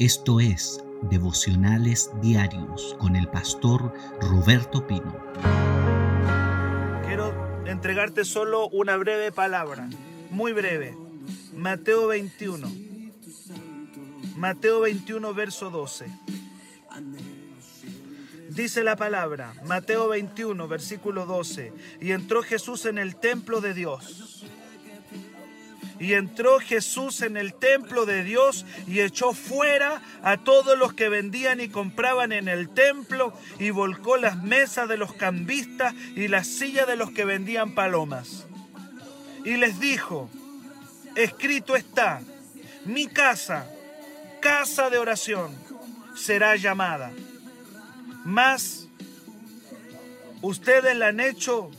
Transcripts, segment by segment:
Esto es Devocionales Diarios con el pastor Roberto Pino. Quiero entregarte solo una breve palabra, muy breve. Mateo 21. Mateo 21, verso 12. Dice la palabra, Mateo 21, versículo 12, y entró Jesús en el templo de Dios y entró Jesús en el templo de Dios y echó fuera a todos los que vendían y compraban en el templo y volcó las mesas de los cambistas y las sillas de los que vendían palomas. Y les dijo, escrito está, mi casa, casa de oración, será llamada. Mas ustedes la han hecho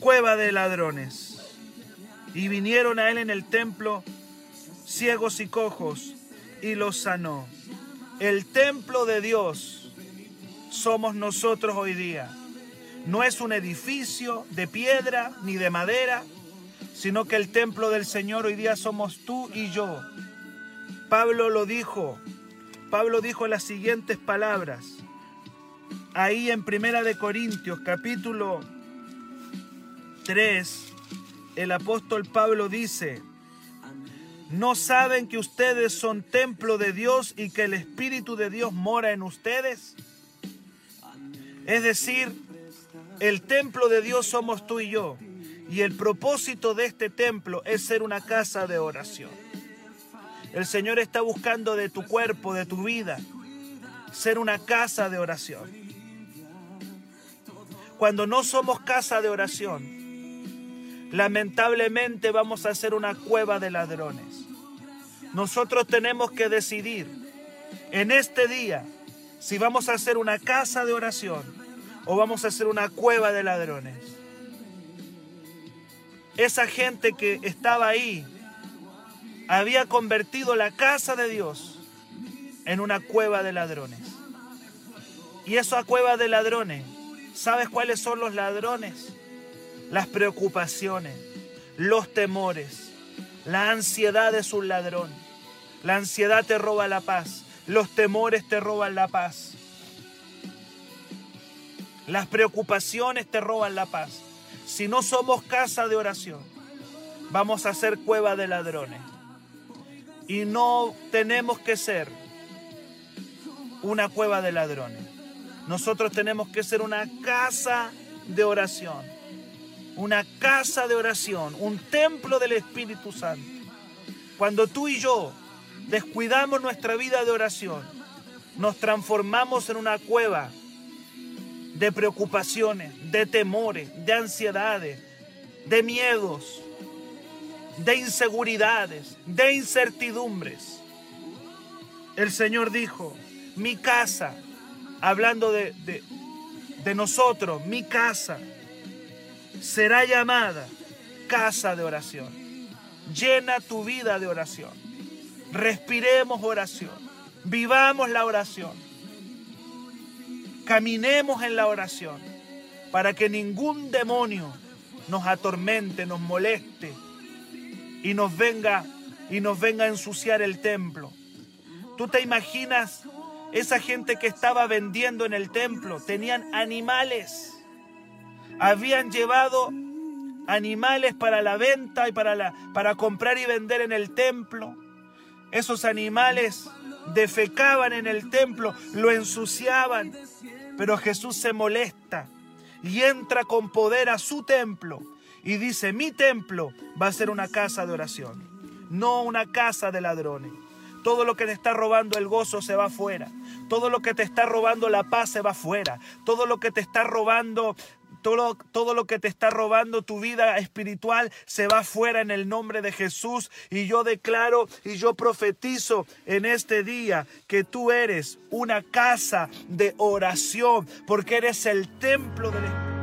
cueva de ladrones. Y vinieron a él en el templo ciegos y cojos y los sanó. El templo de Dios somos nosotros hoy día. No es un edificio de piedra ni de madera, sino que el templo del Señor hoy día somos tú y yo. Pablo lo dijo. Pablo dijo las siguientes palabras. Ahí en Primera de Corintios, capítulo 3, el apóstol Pablo dice, ¿no saben que ustedes son templo de Dios y que el Espíritu de Dios mora en ustedes? Es decir, el templo de Dios somos tú y yo. Y el propósito de este templo es ser una casa de oración. El Señor está buscando de tu cuerpo, de tu vida, ser una casa de oración. Cuando no somos casa de oración, lamentablemente vamos a ser una cueva de ladrones. Nosotros tenemos que decidir en este día si vamos a hacer una casa de oración o vamos a hacer una cueva de ladrones. Esa gente que estaba ahí había convertido la casa de Dios en una cueva de ladrones. Y esa cueva de ladrones, ¿sabes cuáles son los ladrones? Las preocupaciones, los temores. La ansiedad es un ladrón. La ansiedad te roba la paz. Los temores te roban la paz. Las preocupaciones te roban la paz. Si no somos casa de oración, vamos a ser cueva de ladrones. Y no tenemos que ser una cueva de ladrones. Nosotros tenemos que ser una casa de oración una casa de oración, un templo del Espíritu Santo. Cuando tú y yo descuidamos nuestra vida de oración, nos transformamos en una cueva de preocupaciones, de temores, de ansiedades, de miedos, de inseguridades, de incertidumbres. El Señor dijo, mi casa, hablando de, de, nosotros, mi casa será llamada casa de oración. Llena tu vida de oración. Respiremos oración. Vivamos la oración. Caminemos en la oración para que ningún demonio nos atormente, nos moleste y nos venga y nos venga a ensuciar el templo. ¿Tú te imaginas esa gente que estaba vendiendo en el templo? Tenían animales habían llevado animales para la venta y para, la, para comprar y vender en el templo. Esos animales defecaban en el templo, lo ensuciaban. Pero Jesús se molesta y entra con poder a su templo y dice, mi templo va a ser una casa de oración, no una casa de ladrones. Todo lo que te está robando el gozo se va afuera. Todo lo que te está robando la paz se va afuera. Todo lo que te está robando todo, todo, lo que te está robando tu vida espiritual se va fuera en el nombre de Jesús. Y yo declaro y yo profetizo en este día que tú eres una casa de oración, porque eres el templo del Espíritu.